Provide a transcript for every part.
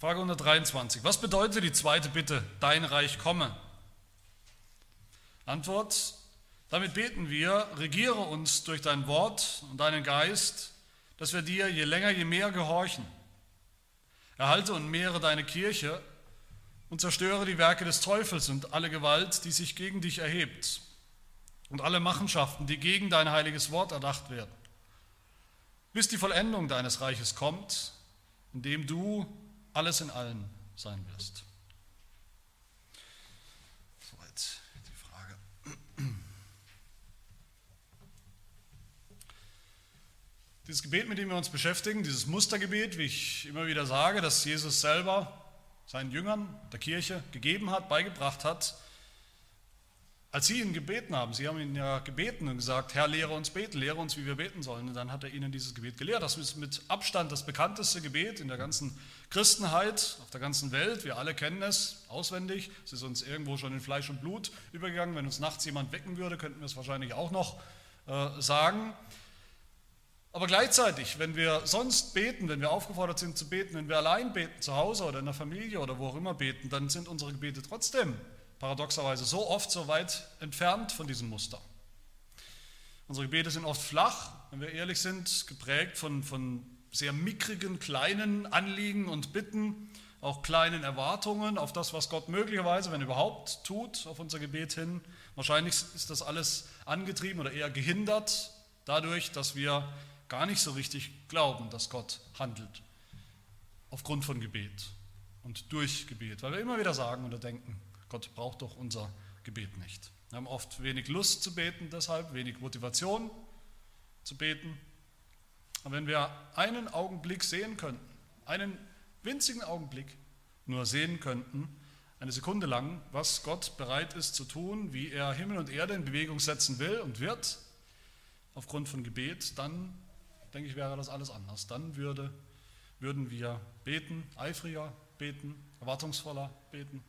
Frage 123. Was bedeutet die zweite Bitte, dein Reich komme? Antwort, damit beten wir, regiere uns durch dein Wort und deinen Geist, dass wir dir je länger, je mehr gehorchen. Erhalte und mehre deine Kirche und zerstöre die Werke des Teufels und alle Gewalt, die sich gegen dich erhebt und alle Machenschaften, die gegen dein heiliges Wort erdacht werden, bis die Vollendung deines Reiches kommt, in dem du alles in allen sein wirst. Soweit die Frage. Dieses Gebet, mit dem wir uns beschäftigen, dieses Mustergebet, wie ich immer wieder sage, das Jesus selber seinen Jüngern, der Kirche gegeben hat, beigebracht hat, als sie ihn gebeten haben, sie haben ihn ja gebeten und gesagt, Herr, lehre uns beten, lehre uns, wie wir beten sollen. Und dann hat er ihnen dieses Gebet gelehrt. Das ist mit Abstand das bekannteste Gebet in der ganzen Christenheit, auf der ganzen Welt. Wir alle kennen es auswendig. Es ist uns irgendwo schon in Fleisch und Blut übergegangen. Wenn uns nachts jemand wecken würde, könnten wir es wahrscheinlich auch noch äh, sagen. Aber gleichzeitig, wenn wir sonst beten, wenn wir aufgefordert sind zu beten, wenn wir allein beten, zu Hause oder in der Familie oder wo auch immer beten, dann sind unsere Gebete trotzdem paradoxerweise so oft so weit entfernt von diesem Muster. Unsere Gebete sind oft flach, wenn wir ehrlich sind, geprägt von, von sehr mickrigen, kleinen Anliegen und Bitten, auch kleinen Erwartungen auf das, was Gott möglicherweise, wenn überhaupt, tut auf unser Gebet hin. Wahrscheinlich ist das alles angetrieben oder eher gehindert dadurch, dass wir gar nicht so richtig glauben, dass Gott handelt aufgrund von Gebet und durch Gebet, weil wir immer wieder sagen oder denken, Gott braucht doch unser Gebet nicht. Wir haben oft wenig Lust zu beten, deshalb wenig Motivation zu beten. Aber wenn wir einen Augenblick sehen könnten, einen winzigen Augenblick nur sehen könnten, eine Sekunde lang, was Gott bereit ist zu tun, wie er Himmel und Erde in Bewegung setzen will und wird, aufgrund von Gebet, dann denke ich, wäre das alles anders. Dann würde, würden wir beten, eifriger beten, erwartungsvoller beten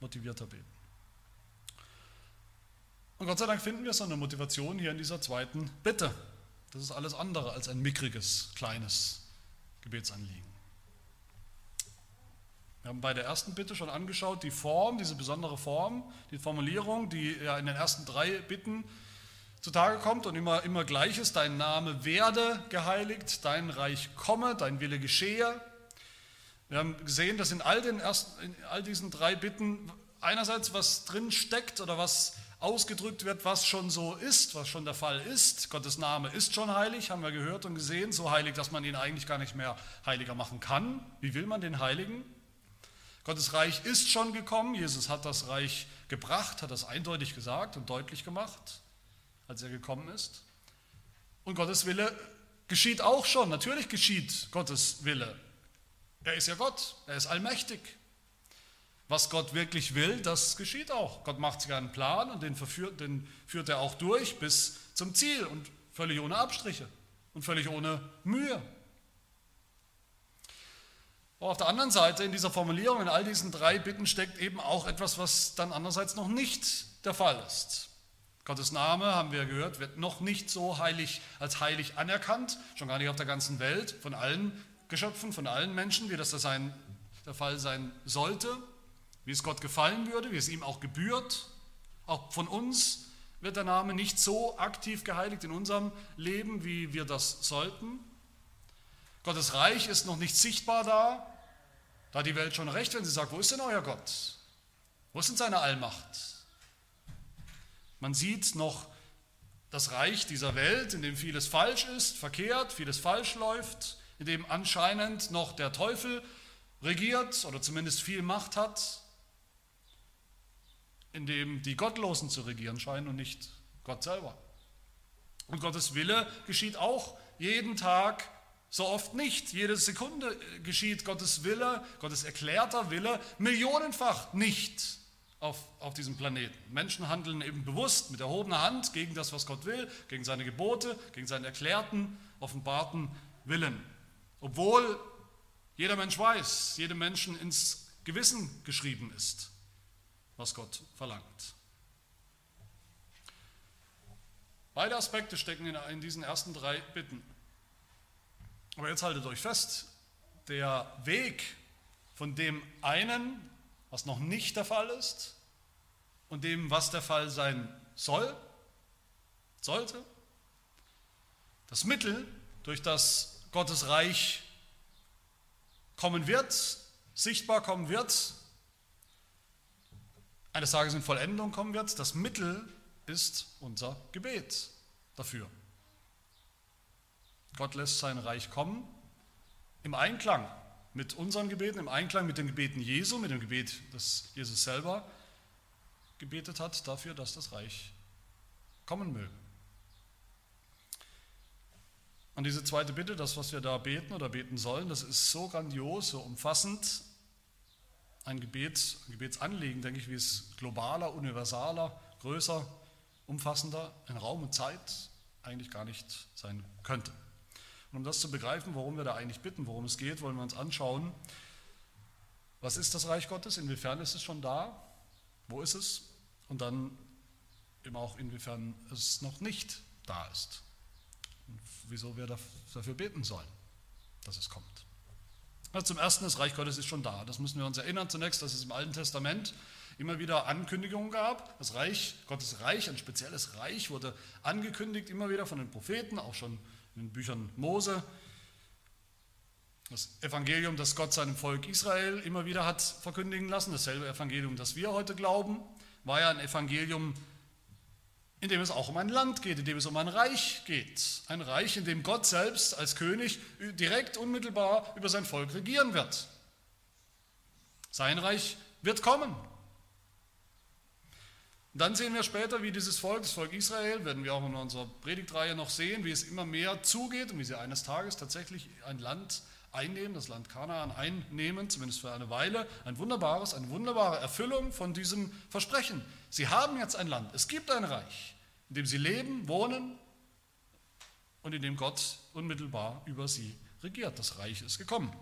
motivierter beten. Und Gott sei Dank finden wir so eine Motivation hier in dieser zweiten Bitte. Das ist alles andere als ein mickriges, kleines Gebetsanliegen. Wir haben bei der ersten Bitte schon angeschaut, die Form, diese besondere Form, die Formulierung, die ja in den ersten drei Bitten zutage kommt und immer, immer gleich ist. Dein Name werde geheiligt, dein Reich komme, dein Wille geschehe. Wir haben gesehen, dass in all, den ersten, in all diesen drei Bitten einerseits was drin steckt oder was ausgedrückt wird, was schon so ist, was schon der Fall ist. Gottes Name ist schon heilig, haben wir gehört und gesehen, so heilig, dass man ihn eigentlich gar nicht mehr heiliger machen kann. Wie will man den heiligen? Gottes Reich ist schon gekommen, Jesus hat das Reich gebracht, hat das eindeutig gesagt und deutlich gemacht, als er gekommen ist. Und Gottes Wille geschieht auch schon, natürlich geschieht Gottes Wille er ist ja Gott, er ist allmächtig. Was Gott wirklich will, das geschieht auch. Gott macht sich einen Plan und den, verführt, den führt er auch durch bis zum Ziel und völlig ohne Abstriche und völlig ohne Mühe. Aber auf der anderen Seite in dieser Formulierung, in all diesen drei Bitten steckt eben auch etwas, was dann andererseits noch nicht der Fall ist. Gottes Name, haben wir gehört, wird noch nicht so heilig als heilig anerkannt, schon gar nicht auf der ganzen Welt, von allen Geschöpfen, von allen Menschen, wie das sein, der Fall sein sollte, wie es Gott gefallen würde, wie es ihm auch gebührt. Auch von uns wird der Name nicht so aktiv geheiligt in unserem Leben, wie wir das sollten. Gottes Reich ist noch nicht sichtbar da. Da die Welt schon recht, wenn sie sagt, wo ist denn euer Gott? Wo ist denn seine Allmacht? Man sieht noch das Reich dieser Welt, in dem vieles falsch ist, verkehrt, vieles falsch läuft in dem anscheinend noch der Teufel regiert oder zumindest viel Macht hat, in dem die Gottlosen zu regieren scheinen und nicht Gott selber. Und Gottes Wille geschieht auch jeden Tag so oft nicht. Jede Sekunde geschieht Gottes Wille, Gottes erklärter Wille, millionenfach nicht auf, auf diesem Planeten. Menschen handeln eben bewusst mit erhobener Hand gegen das, was Gott will, gegen seine Gebote, gegen seinen erklärten, offenbarten Willen. Obwohl jeder Mensch weiß, jedem Menschen ins Gewissen geschrieben ist, was Gott verlangt. Beide Aspekte stecken in diesen ersten drei Bitten. Aber jetzt haltet euch fest, der Weg von dem einen, was noch nicht der Fall ist, und dem, was der Fall sein soll, sollte. Das Mittel, durch das Gottes Reich kommen wird, sichtbar kommen wird, eines Tages in Vollendung kommen wird, das Mittel ist unser Gebet dafür. Gott lässt sein Reich kommen im Einklang mit unseren Gebeten, im Einklang mit den Gebeten Jesu, mit dem Gebet, das Jesus selber gebetet hat, dafür, dass das Reich kommen möge. Und diese zweite Bitte, das, was wir da beten oder beten sollen, das ist so grandios, so umfassend, ein Gebet, ein Gebetsanliegen, denke ich, wie es globaler, universaler, größer, umfassender in Raum und Zeit eigentlich gar nicht sein könnte. Und um das zu begreifen, worum wir da eigentlich bitten, worum es geht, wollen wir uns anschauen, was ist das Reich Gottes, inwiefern ist es schon da, wo ist es und dann eben auch inwiefern es noch nicht da ist wieso wir dafür beten sollen, dass es kommt. Also zum Ersten, das Reich Gottes ist schon da. Das müssen wir uns erinnern zunächst, dass es im Alten Testament immer wieder Ankündigungen gab. Das Reich, Gottes Reich, ein spezielles Reich, wurde angekündigt immer wieder von den Propheten, auch schon in den Büchern Mose. Das Evangelium, das Gott seinem Volk Israel immer wieder hat verkündigen lassen, dasselbe Evangelium, das wir heute glauben, war ja ein Evangelium, in dem es auch um ein Land geht, in dem es um ein Reich geht. Ein Reich, in dem Gott selbst als König direkt, unmittelbar über sein Volk regieren wird. Sein Reich wird kommen. Und dann sehen wir später, wie dieses Volk, das Volk Israel, werden wir auch in unserer Predigtreihe noch sehen, wie es immer mehr zugeht und wie sie eines Tages tatsächlich ein Land einnehmen, das Land Kanaan einnehmen, zumindest für eine Weile. Ein wunderbares, eine wunderbare Erfüllung von diesem Versprechen. Sie haben jetzt ein Land, es gibt ein Reich, in dem sie leben, wohnen und in dem Gott unmittelbar über sie regiert. Das Reich ist gekommen.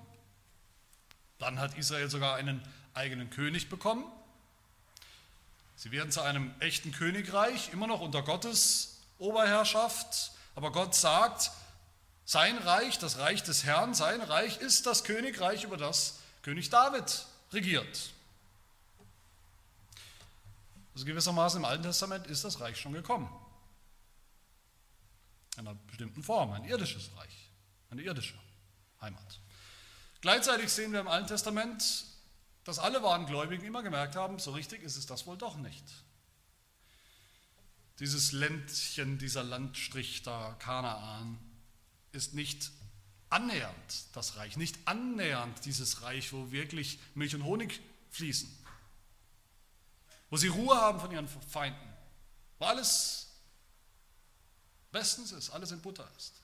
Dann hat Israel sogar einen eigenen König bekommen. Sie werden zu einem echten Königreich, immer noch unter Gottes Oberherrschaft. Aber Gott sagt, sein Reich, das Reich des Herrn, sein Reich ist das Königreich, über das König David regiert. Also gewissermaßen im Alten Testament ist das Reich schon gekommen. In einer bestimmten Form, ein irdisches Reich, eine irdische Heimat. Gleichzeitig sehen wir im Alten Testament, dass alle wahren Gläubigen immer gemerkt haben, so richtig ist es das wohl doch nicht. Dieses Ländchen, dieser Landstrich da, Kanaan, ist nicht annähernd das Reich, nicht annähernd dieses Reich, wo wirklich Milch und Honig fließen, wo sie Ruhe haben von ihren Feinden, wo alles bestens ist, alles in Butter ist.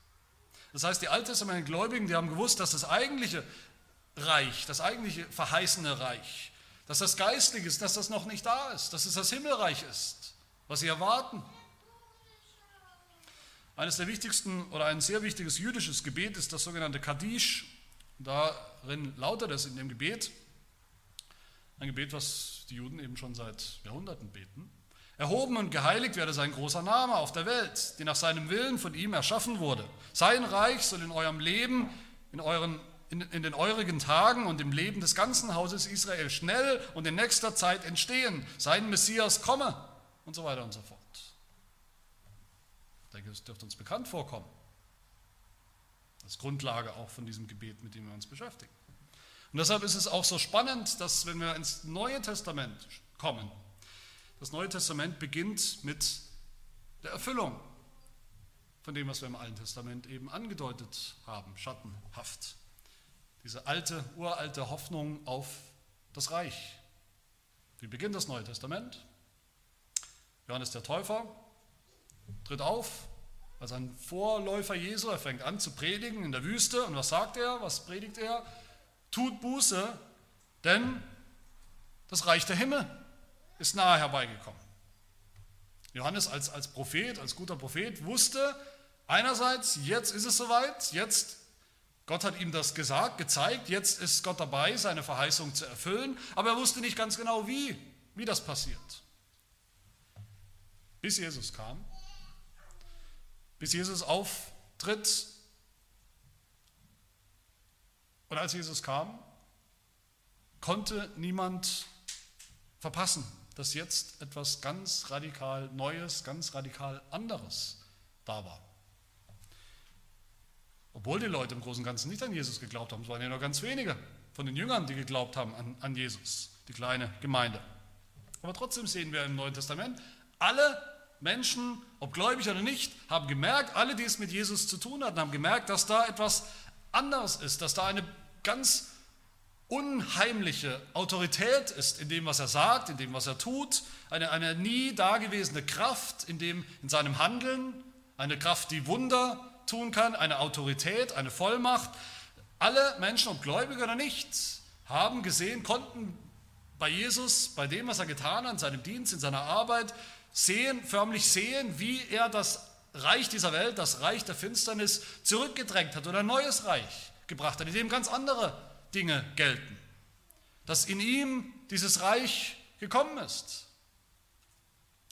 Das heißt, die alttestamentlichen Gläubigen, die haben gewusst, dass das eigentliche Reich, das eigentliche verheißene Reich, dass das geistlich ist, dass das noch nicht da ist, dass es das Himmelreich ist, was sie erwarten. Eines der wichtigsten oder ein sehr wichtiges jüdisches Gebet ist das sogenannte Kaddish. Darin lautet es in dem Gebet, ein Gebet, was die Juden eben schon seit Jahrhunderten beten. Erhoben und geheiligt werde sein großer Name auf der Welt, die nach seinem Willen von ihm erschaffen wurde. Sein Reich soll in eurem Leben, in, euren, in, in den eurigen Tagen und im Leben des ganzen Hauses Israel schnell und in nächster Zeit entstehen. Sein Messias komme und so weiter und so fort denke, das dürfte uns bekannt vorkommen. Das ist Grundlage auch von diesem Gebet, mit dem wir uns beschäftigen. Und deshalb ist es auch so spannend, dass wenn wir ins Neue Testament kommen, das Neue Testament beginnt mit der Erfüllung von dem, was wir im Alten Testament eben angedeutet haben, schattenhaft. Diese alte, uralte Hoffnung auf das Reich. Wie beginnt das Neue Testament? Johannes der Täufer tritt auf als ein Vorläufer Jesu. Er fängt an zu predigen in der Wüste. Und was sagt er? Was predigt er? Tut Buße, denn das Reich der Himmel ist nahe herbeigekommen. Johannes als, als Prophet, als guter Prophet, wusste einerseits, jetzt ist es soweit, jetzt, Gott hat ihm das gesagt, gezeigt, jetzt ist Gott dabei, seine Verheißung zu erfüllen, aber er wusste nicht ganz genau, wie, wie das passiert. Bis Jesus kam bis Jesus auftritt. Und als Jesus kam, konnte niemand verpassen, dass jetzt etwas ganz radikal Neues, ganz radikal anderes da war. Obwohl die Leute im Großen und Ganzen nicht an Jesus geglaubt haben. Es waren ja nur ganz wenige von den Jüngern, die geglaubt haben an, an Jesus, die kleine Gemeinde. Aber trotzdem sehen wir im Neuen Testament, alle Menschen, ob gläubig oder nicht, haben gemerkt, alle, die es mit Jesus zu tun hatten, haben gemerkt, dass da etwas anderes ist, dass da eine ganz unheimliche Autorität ist in dem, was er sagt, in dem, was er tut, eine, eine nie dagewesene Kraft in, dem, in seinem Handeln, eine Kraft, die Wunder tun kann, eine Autorität, eine Vollmacht. Alle Menschen, ob gläubig oder nicht, haben gesehen, konnten bei Jesus, bei dem, was er getan hat, in seinem Dienst, in seiner Arbeit, sehen, förmlich sehen, wie er das Reich dieser Welt, das Reich der Finsternis zurückgedrängt hat oder ein neues Reich gebracht hat, in dem ganz andere Dinge gelten. Dass in ihm dieses Reich gekommen ist.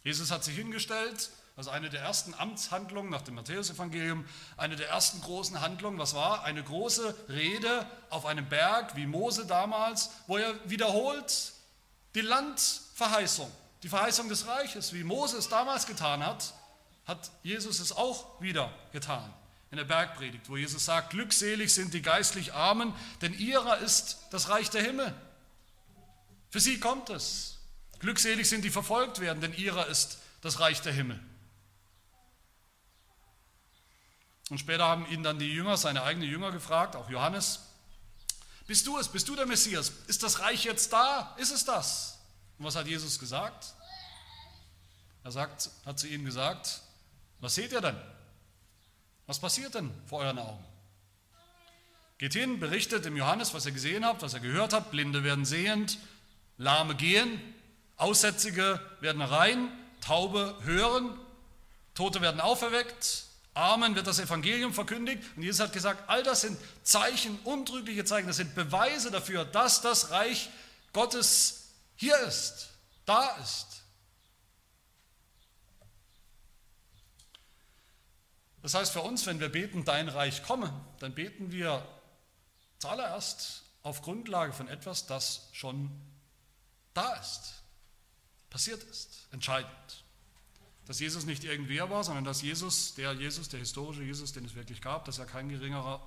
Jesus hat sich hingestellt, also eine der ersten Amtshandlungen nach dem Matthäusevangelium, eine der ersten großen Handlungen, was war? Eine große Rede auf einem Berg, wie Mose damals, wo er wiederholt die Landverheißung, die Verheißung des Reiches, wie Mose es damals getan hat, hat Jesus es auch wieder getan in der Bergpredigt, wo Jesus sagt, glückselig sind die geistlich Armen, denn ihrer ist das Reich der Himmel. Für sie kommt es. Glückselig sind die verfolgt werden, denn ihrer ist das Reich der Himmel. Und später haben ihn dann die Jünger, seine eigenen Jünger gefragt, auch Johannes, bist du es, bist du der Messias? Ist das Reich jetzt da? Ist es das? Und was hat Jesus gesagt? Er sagt, hat zu ihnen gesagt, was seht ihr denn? Was passiert denn vor euren Augen? Geht hin, berichtet dem Johannes, was ihr gesehen habt, was ihr gehört habt. Blinde werden sehend, Lahme gehen, Aussätzige werden rein, Taube hören, Tote werden auferweckt, Armen wird das Evangelium verkündigt. Und Jesus hat gesagt, all das sind Zeichen, untrügliche Zeichen, das sind Beweise dafür, dass das Reich Gottes hier ist, da ist. Das heißt für uns, wenn wir beten, dein Reich komme, dann beten wir zuallererst auf Grundlage von etwas, das schon da ist, passiert ist, entscheidend. Dass Jesus nicht irgendwer war, sondern dass Jesus, der Jesus, der historische Jesus, den es wirklich gab, dass er kein geringerer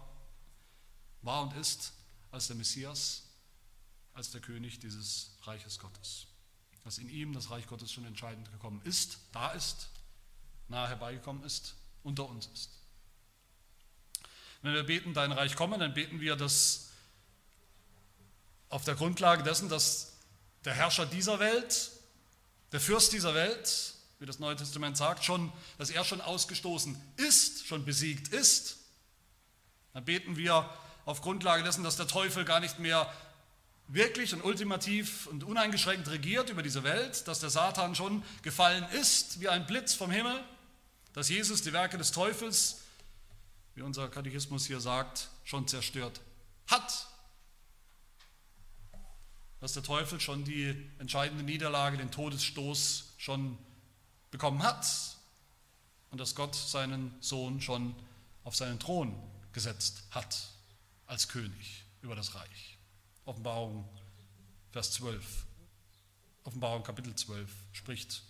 war und ist als der Messias, als der König dieses Reiches Gottes. Dass in ihm das Reich Gottes schon entscheidend gekommen ist, da ist, nahe herbeigekommen ist unter uns ist. Wenn wir beten, dein Reich komme, dann beten wir das auf der Grundlage dessen, dass der Herrscher dieser Welt, der Fürst dieser Welt, wie das Neue Testament sagt, schon, dass er schon ausgestoßen ist, schon besiegt ist. Dann beten wir auf Grundlage dessen, dass der Teufel gar nicht mehr wirklich und ultimativ und uneingeschränkt regiert über diese Welt, dass der Satan schon gefallen ist wie ein Blitz vom Himmel dass Jesus die Werke des Teufels, wie unser Katechismus hier sagt, schon zerstört hat. Dass der Teufel schon die entscheidende Niederlage, den Todesstoß schon bekommen hat und dass Gott seinen Sohn schon auf seinen Thron gesetzt hat als König über das Reich. Offenbarung Vers 12. Offenbarung Kapitel 12 spricht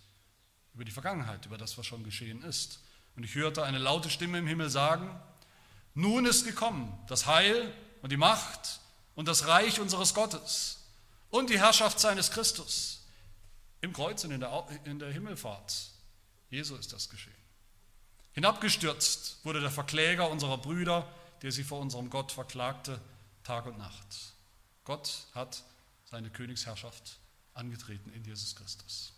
über die Vergangenheit, über das, was schon geschehen ist. Und ich hörte eine laute Stimme im Himmel sagen, nun ist gekommen das Heil und die Macht und das Reich unseres Gottes und die Herrschaft seines Christus. Im Kreuz und in der, in der Himmelfahrt. Jesu ist das geschehen. Hinabgestürzt wurde der Verkläger unserer Brüder, der sie vor unserem Gott verklagte, Tag und Nacht. Gott hat seine Königsherrschaft angetreten in Jesus Christus.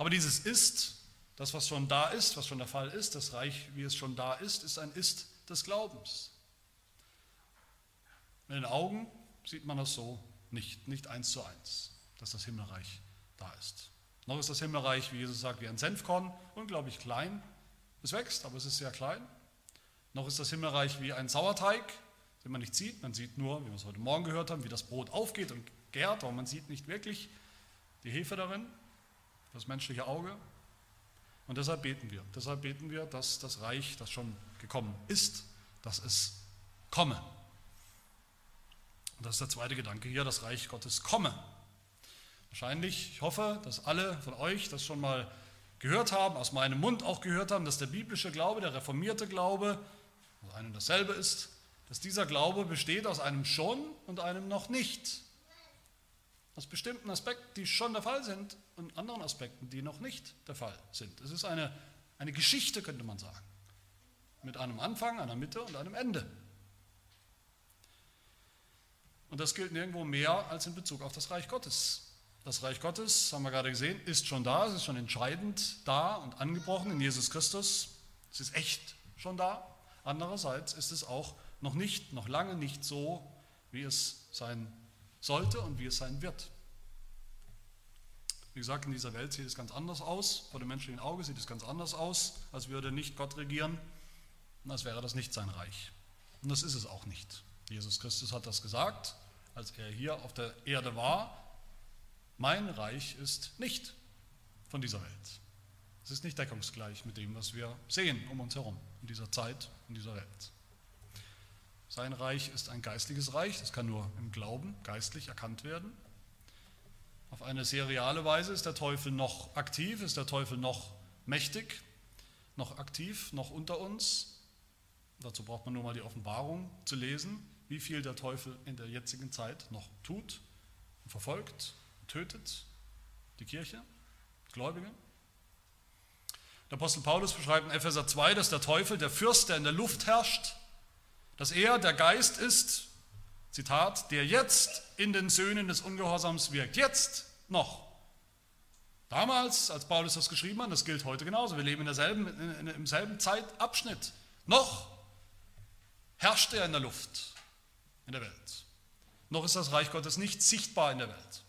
Aber dieses Ist, das, was schon da ist, was schon der Fall ist, das Reich, wie es schon da ist, ist ein Ist des Glaubens. Mit den Augen sieht man das so nicht, nicht eins zu eins, dass das Himmelreich da ist. Noch ist das Himmelreich, wie Jesus sagt, wie ein Senfkorn, unglaublich klein. Es wächst, aber es ist sehr klein. Noch ist das Himmelreich wie ein Sauerteig, den man nicht sieht. Man sieht nur, wie wir es heute Morgen gehört haben, wie das Brot aufgeht und gärt, aber man sieht nicht wirklich die Hefe darin das menschliche Auge. Und deshalb beten wir. Deshalb beten wir, dass das Reich, das schon gekommen ist, dass es komme. Und Das ist der zweite Gedanke hier, das Reich Gottes komme. Wahrscheinlich, ich hoffe, dass alle von euch das schon mal gehört haben, aus meinem Mund auch gehört haben, dass der biblische Glaube, der reformierte Glaube, was ein und dasselbe ist, dass dieser Glaube besteht aus einem schon und einem noch nicht. Aus bestimmten Aspekten, die schon der Fall sind und anderen Aspekten, die noch nicht der Fall sind. Es ist eine, eine Geschichte, könnte man sagen, mit einem Anfang, einer Mitte und einem Ende. Und das gilt nirgendwo mehr als in Bezug auf das Reich Gottes. Das Reich Gottes, haben wir gerade gesehen, ist schon da, es ist schon entscheidend da und angebrochen in Jesus Christus. Es ist echt schon da. Andererseits ist es auch noch nicht, noch lange nicht so, wie es sein sollte und wie es sein wird. Wie gesagt, in dieser Welt sieht es ganz anders aus. Vor dem menschlichen Auge sieht es ganz anders aus, als würde nicht Gott regieren und als wäre das nicht sein Reich. Und das ist es auch nicht. Jesus Christus hat das gesagt, als er hier auf der Erde war. Mein Reich ist nicht von dieser Welt. Es ist nicht deckungsgleich mit dem, was wir sehen um uns herum in dieser Zeit, in dieser Welt. Sein Reich ist ein geistliches Reich, das kann nur im Glauben geistlich erkannt werden. Auf eine sehr reale Weise ist der Teufel noch aktiv, ist der Teufel noch mächtig, noch aktiv, noch unter uns. Dazu braucht man nur mal die Offenbarung zu lesen, wie viel der Teufel in der jetzigen Zeit noch tut, verfolgt, tötet die Kirche, Gläubige. Der Apostel Paulus beschreibt in Epheser 2, dass der Teufel, der Fürst, der in der Luft herrscht, dass er der Geist ist, Zitat, der jetzt in den Söhnen des Ungehorsams wirkt. Jetzt noch. Damals, als Paulus das geschrieben hat, das gilt heute genauso. Wir leben in derselben, in, im selben Zeitabschnitt. Noch herrscht er in der Luft, in der Welt. Noch ist das Reich Gottes nicht sichtbar in der Welt.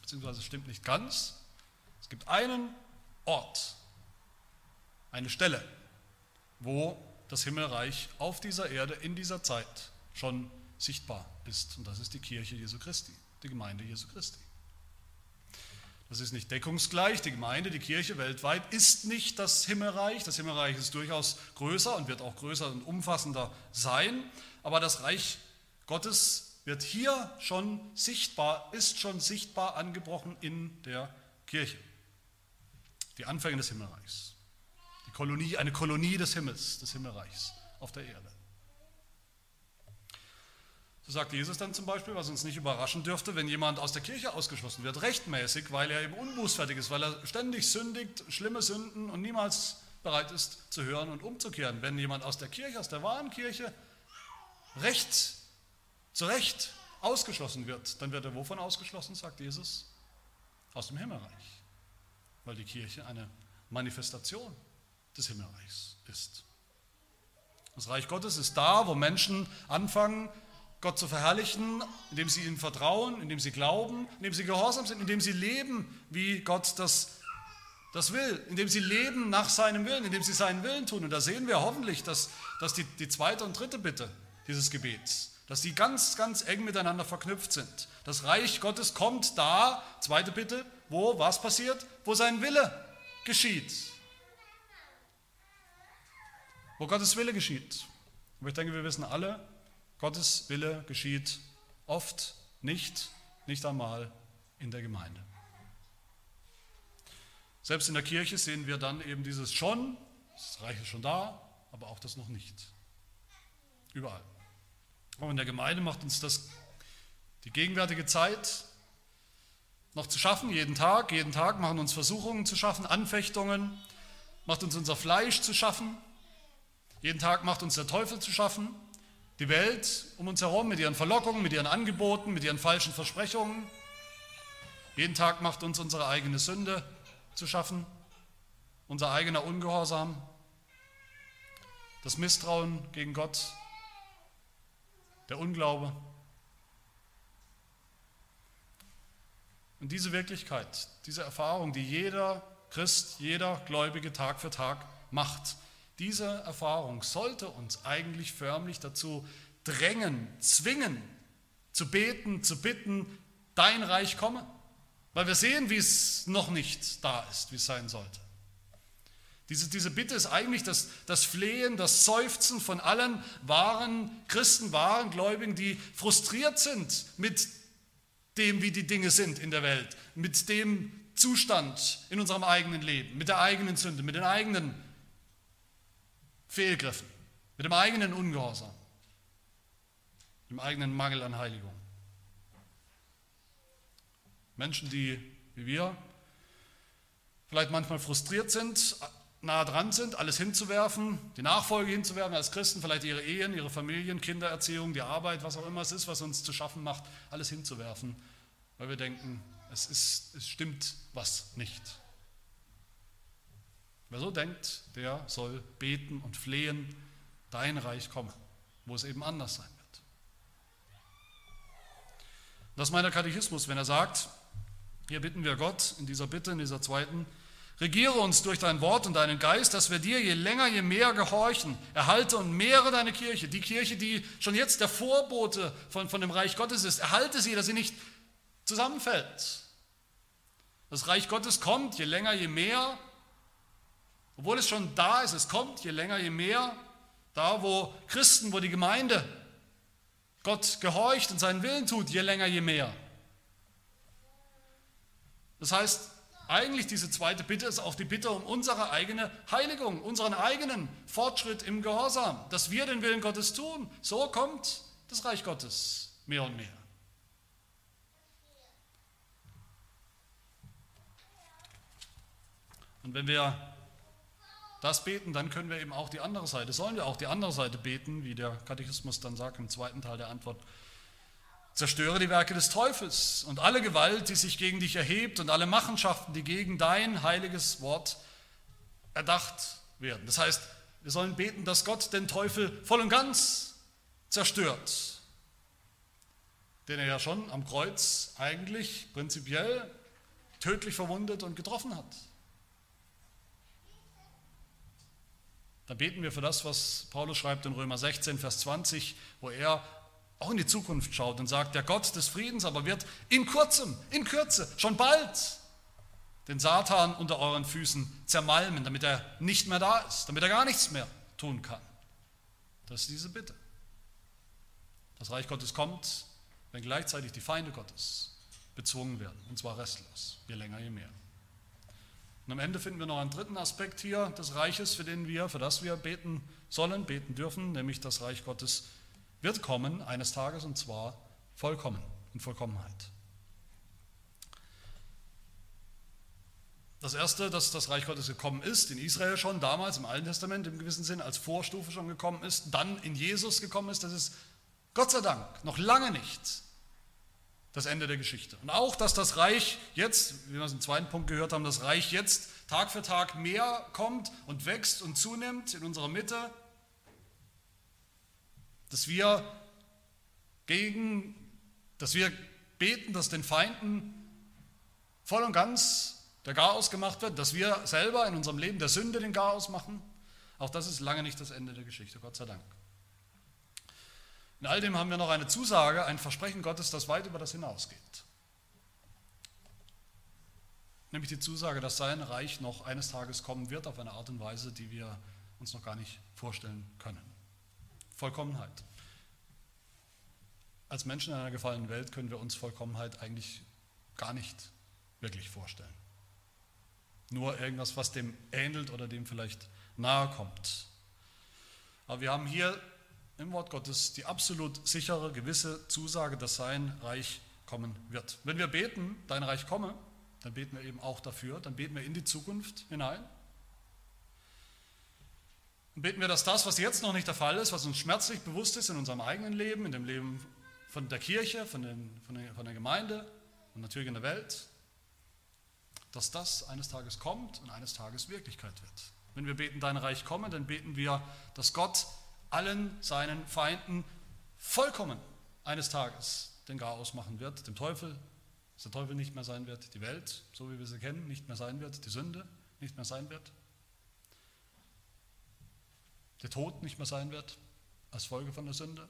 Beziehungsweise es stimmt nicht ganz. Es gibt einen Ort, eine Stelle, wo das Himmelreich auf dieser Erde in dieser Zeit schon sichtbar ist. Und das ist die Kirche Jesu Christi, die Gemeinde Jesu Christi. Das ist nicht deckungsgleich. Die Gemeinde, die Kirche weltweit ist nicht das Himmelreich. Das Himmelreich ist durchaus größer und wird auch größer und umfassender sein. Aber das Reich Gottes wird hier schon sichtbar, ist schon sichtbar angebrochen in der Kirche. Die Anfänge des Himmelreichs. Kolonie, eine Kolonie des Himmels, des Himmelreichs auf der Erde. So sagt Jesus dann zum Beispiel, was uns nicht überraschen dürfte, wenn jemand aus der Kirche ausgeschlossen wird, rechtmäßig, weil er eben unbußfertig ist, weil er ständig sündigt, schlimme Sünden und niemals bereit ist zu hören und umzukehren. Wenn jemand aus der Kirche, aus der wahren Kirche, recht, zu Recht ausgeschlossen wird, dann wird er wovon ausgeschlossen, sagt Jesus? Aus dem Himmelreich. Weil die Kirche eine Manifestation des Himmelreichs ist. Das Reich Gottes ist da, wo Menschen anfangen, Gott zu verherrlichen, indem sie ihm vertrauen, indem sie glauben, indem sie gehorsam sind, indem sie leben, wie Gott das, das will, indem sie leben nach seinem Willen, indem sie seinen Willen tun. Und da sehen wir hoffentlich, dass, dass die, die zweite und dritte Bitte dieses Gebets, dass die ganz, ganz eng miteinander verknüpft sind. Das Reich Gottes kommt da, zweite Bitte, wo was passiert? Wo sein Wille geschieht wo Gottes Wille geschieht. Aber ich denke, wir wissen alle, Gottes Wille geschieht oft nicht, nicht einmal in der Gemeinde. Selbst in der Kirche sehen wir dann eben dieses schon, das Reich ist schon da, aber auch das noch nicht. Überall. Und in der Gemeinde macht uns das die gegenwärtige Zeit noch zu schaffen, jeden Tag. Jeden Tag machen uns Versuchungen zu schaffen, Anfechtungen, macht uns unser Fleisch zu schaffen, jeden Tag macht uns der Teufel zu schaffen. Die Welt um uns herum mit ihren Verlockungen, mit ihren Angeboten, mit ihren falschen Versprechungen. Jeden Tag macht uns unsere eigene Sünde zu schaffen, unser eigener Ungehorsam, das Misstrauen gegen Gott, der Unglaube. Und diese Wirklichkeit, diese Erfahrung, die jeder Christ, jeder Gläubige Tag für Tag macht, diese Erfahrung sollte uns eigentlich förmlich dazu drängen, zwingen, zu beten, zu bitten, dein Reich komme. Weil wir sehen, wie es noch nicht da ist, wie es sein sollte. Diese, diese Bitte ist eigentlich das, das Flehen, das Seufzen von allen wahren Christen, wahren Gläubigen, die frustriert sind mit dem, wie die Dinge sind in der Welt, mit dem Zustand in unserem eigenen Leben, mit der eigenen Sünde, mit den eigenen Fehlgriffen, mit dem eigenen Ungehorsam, dem eigenen Mangel an Heiligung. Menschen, die wie wir vielleicht manchmal frustriert sind, nah dran sind, alles hinzuwerfen, die Nachfolge hinzuwerfen als Christen, vielleicht ihre Ehen, ihre Familien, Kindererziehung, die Arbeit, was auch immer es ist, was uns zu schaffen macht, alles hinzuwerfen, weil wir denken, es, ist, es stimmt was nicht. Wer so denkt, der soll beten und flehen, dein Reich komme, wo es eben anders sein wird. Das ist mein Katechismus, wenn er sagt, hier bitten wir Gott in dieser Bitte, in dieser zweiten, regiere uns durch dein Wort und deinen Geist, dass wir dir je länger, je mehr gehorchen. Erhalte und mehre deine Kirche, die Kirche, die schon jetzt der Vorbote von, von dem Reich Gottes ist. Erhalte sie, dass sie nicht zusammenfällt. Das Reich Gottes kommt, je länger, je mehr. Obwohl es schon da ist, es kommt, je länger, je mehr. Da, wo Christen, wo die Gemeinde Gott gehorcht und seinen Willen tut, je länger, je mehr. Das heißt, eigentlich diese zweite Bitte ist auch die Bitte um unsere eigene Heiligung, unseren eigenen Fortschritt im Gehorsam, dass wir den Willen Gottes tun. So kommt das Reich Gottes mehr und mehr. Und wenn wir das beten, dann können wir eben auch die andere Seite, sollen wir auch die andere Seite beten, wie der Katechismus dann sagt im zweiten Teil der Antwort Zerstöre die Werke des Teufels und alle Gewalt, die sich gegen dich erhebt und alle Machenschaften, die gegen dein heiliges Wort erdacht werden. Das heißt, wir sollen beten, dass Gott den Teufel voll und ganz zerstört, den er ja schon am Kreuz eigentlich prinzipiell tödlich verwundet und getroffen hat. Dann beten wir für das, was Paulus schreibt in Römer 16, Vers 20, wo er auch in die Zukunft schaut und sagt, der Gott des Friedens aber wird in kurzem, in Kürze, schon bald den Satan unter euren Füßen zermalmen, damit er nicht mehr da ist, damit er gar nichts mehr tun kann. Das ist diese Bitte. Das Reich Gottes kommt, wenn gleichzeitig die Feinde Gottes bezwungen werden, und zwar restlos, je länger, je mehr. Und am Ende finden wir noch einen dritten Aspekt hier des Reiches, für den wir, für das wir beten sollen, beten dürfen, nämlich das Reich Gottes wird kommen eines Tages und zwar vollkommen, in Vollkommenheit. Das erste, dass das Reich Gottes gekommen ist, in Israel schon damals im Alten Testament im gewissen Sinn als Vorstufe schon gekommen ist, dann in Jesus gekommen ist, das ist Gott sei Dank noch lange nicht das Ende der Geschichte. Und auch, dass das Reich jetzt, wie wir es im zweiten Punkt gehört haben, das Reich jetzt Tag für Tag mehr kommt und wächst und zunimmt in unserer Mitte, dass wir gegen, dass wir beten, dass den Feinden voll und ganz der Garaus gemacht wird, dass wir selber in unserem Leben der Sünde den Garaus machen. Auch das ist lange nicht das Ende der Geschichte, Gott sei Dank. In all dem haben wir noch eine Zusage, ein Versprechen Gottes, das weit über das hinausgeht. Nämlich die Zusage, dass sein Reich noch eines Tages kommen wird auf eine Art und Weise, die wir uns noch gar nicht vorstellen können. Vollkommenheit. Als Menschen in einer gefallenen Welt können wir uns Vollkommenheit eigentlich gar nicht wirklich vorstellen. Nur irgendwas, was dem ähnelt oder dem vielleicht nahe kommt. Aber wir haben hier im Wort Gottes die absolut sichere, gewisse Zusage, dass sein Reich kommen wird. Wenn wir beten, dein Reich komme, dann beten wir eben auch dafür, dann beten wir in die Zukunft hinein und beten wir, dass das, was jetzt noch nicht der Fall ist, was uns schmerzlich bewusst ist in unserem eigenen Leben, in dem Leben von der Kirche, von, den, von, der, von der Gemeinde und natürlich in der Welt, dass das eines Tages kommt und eines Tages Wirklichkeit wird. Wenn wir beten, dein Reich komme, dann beten wir, dass Gott allen seinen Feinden vollkommen eines Tages den Garaus machen wird, dem Teufel, dass der Teufel nicht mehr sein wird, die Welt, so wie wir sie kennen, nicht mehr sein wird, die Sünde nicht mehr sein wird der Tod nicht mehr sein wird als Folge von der Sünde.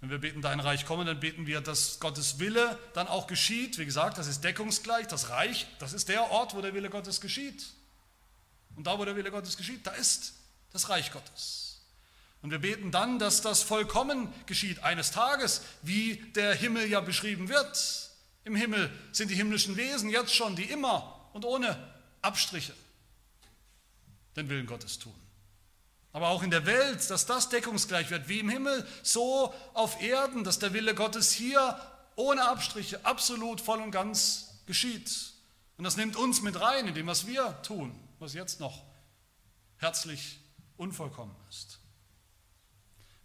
Wenn wir beten, dein Reich komme, dann beten wir, dass Gottes Wille dann auch geschieht. Wie gesagt, das ist deckungsgleich. Das Reich, das ist der Ort, wo der Wille Gottes geschieht. Und da, wo der Wille Gottes geschieht, da ist das Reich Gottes. Und wir beten dann, dass das vollkommen geschieht eines Tages, wie der Himmel ja beschrieben wird. Im Himmel sind die himmlischen Wesen jetzt schon, die immer und ohne Abstriche den Willen Gottes tun. Aber auch in der Welt, dass das deckungsgleich wird, wie im Himmel, so auf Erden, dass der Wille Gottes hier ohne Abstriche absolut voll und ganz geschieht. Und das nimmt uns mit rein in dem, was wir tun, was jetzt noch herzlich unvollkommen ist.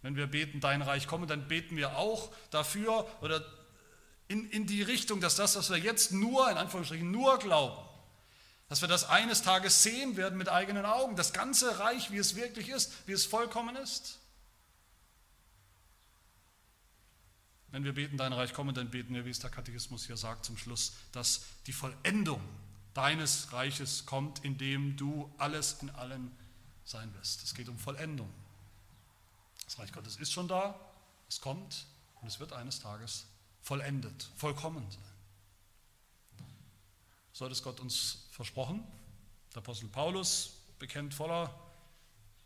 Wenn wir beten, dein Reich komme, dann beten wir auch dafür oder in, in die Richtung, dass das, was wir jetzt nur, in Anführungsstrichen, nur glauben, dass wir das eines Tages sehen werden mit eigenen Augen, das ganze Reich, wie es wirklich ist, wie es vollkommen ist. Wenn wir beten, dein Reich komme, dann beten wir, wie es der Katechismus hier sagt zum Schluss, dass die Vollendung deines Reiches kommt, indem du alles in allem sein wirst. Es geht um Vollendung. Das Reich Gottes ist schon da, es kommt und es wird eines Tages vollendet, vollkommen sein. So hat es Gott uns versprochen. Der Apostel Paulus bekennt voller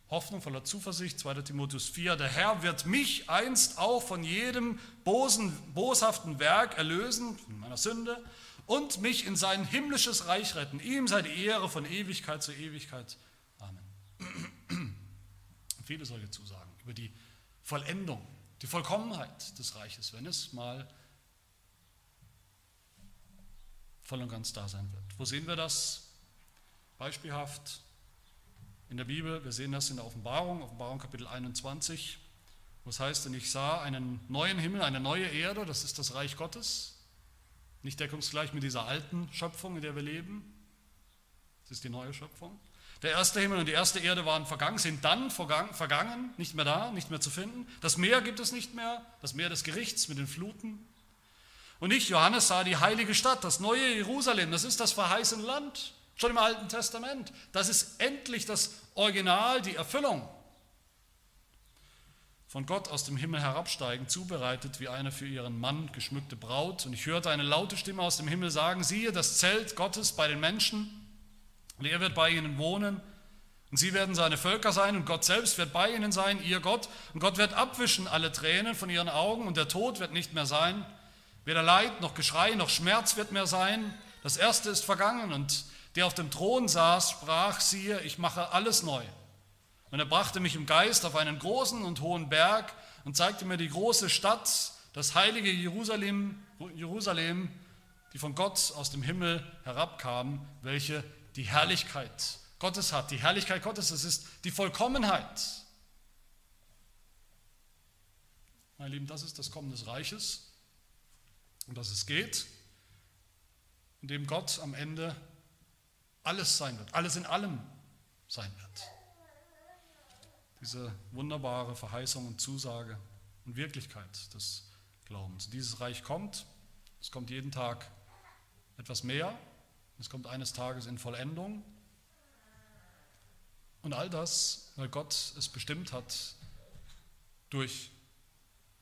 Hoffnung, voller Zuversicht, 2. Timotheus 4, der Herr wird mich einst auch von jedem bosen, boshaften Werk erlösen, von meiner Sünde, und mich in sein himmlisches Reich retten. Ihm sei die Ehre von Ewigkeit zu Ewigkeit. Amen. Viele solche Zusagen über die Vollendung, die Vollkommenheit des Reiches, wenn es mal voll und ganz da sein wird. Wo sehen wir das? Beispielhaft in der Bibel, wir sehen das in der Offenbarung, Offenbarung Kapitel 21, wo es heißt, und ich sah einen neuen Himmel, eine neue Erde, das ist das Reich Gottes, nicht deckungsgleich mit dieser alten Schöpfung, in der wir leben, das ist die neue Schöpfung. Der erste Himmel und die erste Erde waren vergangen, sind dann vergangen, nicht mehr da, nicht mehr zu finden. Das Meer gibt es nicht mehr, das Meer des Gerichts mit den Fluten. Und ich, Johannes, sah die heilige Stadt, das neue Jerusalem, das ist das verheißene Land, schon im Alten Testament. Das ist endlich das Original, die Erfüllung. Von Gott aus dem Himmel herabsteigen, zubereitet wie eine für ihren Mann geschmückte Braut. Und ich hörte eine laute Stimme aus dem Himmel sagen, siehe, das Zelt Gottes bei den Menschen, und er wird bei ihnen wohnen. Und sie werden seine Völker sein und Gott selbst wird bei ihnen sein, ihr Gott. Und Gott wird abwischen alle Tränen von ihren Augen und der Tod wird nicht mehr sein. Weder Leid noch Geschrei noch Schmerz wird mehr sein. Das Erste ist vergangen. Und der auf dem Thron saß, sprach, siehe, ich mache alles neu. Und er brachte mich im Geist auf einen großen und hohen Berg und zeigte mir die große Stadt, das heilige Jerusalem, Jerusalem, die von Gott aus dem Himmel herabkam, welche die Herrlichkeit Gottes hat. Die Herrlichkeit Gottes, das ist die Vollkommenheit. Meine Lieben, das ist das Kommen des Reiches um das es geht, in dem Gott am Ende alles sein wird, alles in allem sein wird. Diese wunderbare Verheißung und Zusage und Wirklichkeit des Glaubens. Dieses Reich kommt, es kommt jeden Tag etwas mehr, es kommt eines Tages in Vollendung. Und all das, weil Gott es bestimmt hat, durch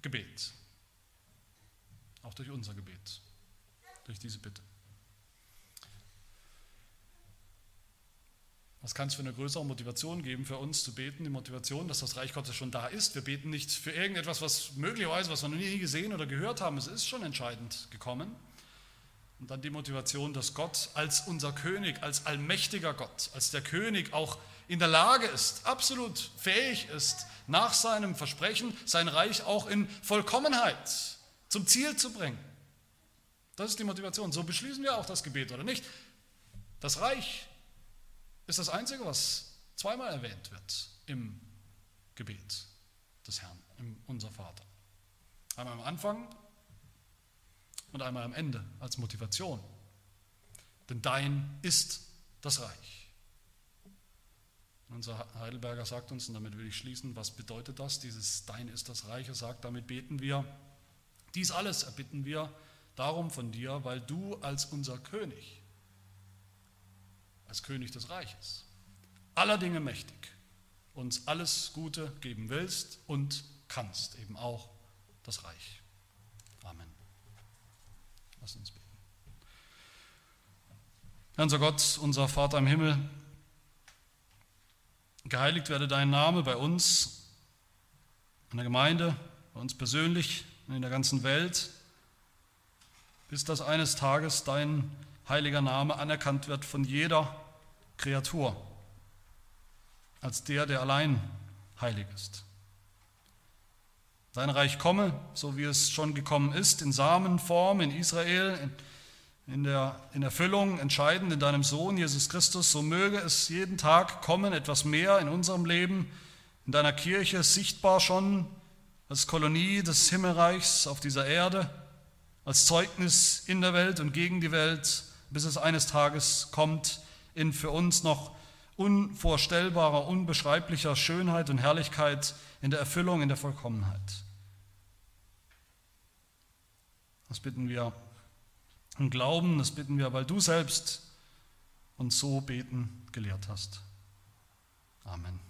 Gebet. Auch durch unser Gebet, durch diese Bitte. Was kann es für eine größere Motivation geben für uns zu beten? Die Motivation, dass das Reich Gottes schon da ist. Wir beten nicht für irgendetwas, was möglicherweise, was wir noch nie gesehen oder gehört haben. Es ist schon entscheidend gekommen. Und dann die Motivation, dass Gott als unser König, als allmächtiger Gott, als der König auch in der Lage ist, absolut fähig ist, nach seinem Versprechen sein Reich auch in Vollkommenheit zum Ziel zu bringen. Das ist die Motivation. So beschließen wir auch das Gebet, oder nicht? Das Reich ist das Einzige, was zweimal erwähnt wird im Gebet des Herrn, im Unser Vater. Einmal am Anfang und einmal am Ende als Motivation. Denn dein ist das Reich. Unser Heidelberger sagt uns, und damit will ich schließen, was bedeutet das? Dieses Dein ist das Reich. Er sagt, damit beten wir dies alles erbitten wir darum von dir, weil du als unser König, als König des Reiches, aller Dinge mächtig, uns alles Gute geben willst und kannst, eben auch das Reich. Amen. Lass uns beten. Herr unser Gott, unser Vater im Himmel, Geheiligt werde dein Name bei uns, in der Gemeinde, bei uns persönlich und in der ganzen Welt, bis dass eines Tages dein heiliger Name anerkannt wird von jeder Kreatur als der, der allein heilig ist. Dein Reich komme, so wie es schon gekommen ist, in Samenform in Israel, in in der in Erfüllung entscheidend in deinem Sohn Jesus Christus, so möge es jeden Tag kommen, etwas mehr in unserem Leben, in deiner Kirche, sichtbar schon als Kolonie des Himmelreichs auf dieser Erde, als Zeugnis in der Welt und gegen die Welt, bis es eines Tages kommt in für uns noch unvorstellbarer, unbeschreiblicher Schönheit und Herrlichkeit in der Erfüllung, in der Vollkommenheit. Das bitten wir und glauben, das bitten wir, weil du selbst uns so beten gelehrt hast. Amen.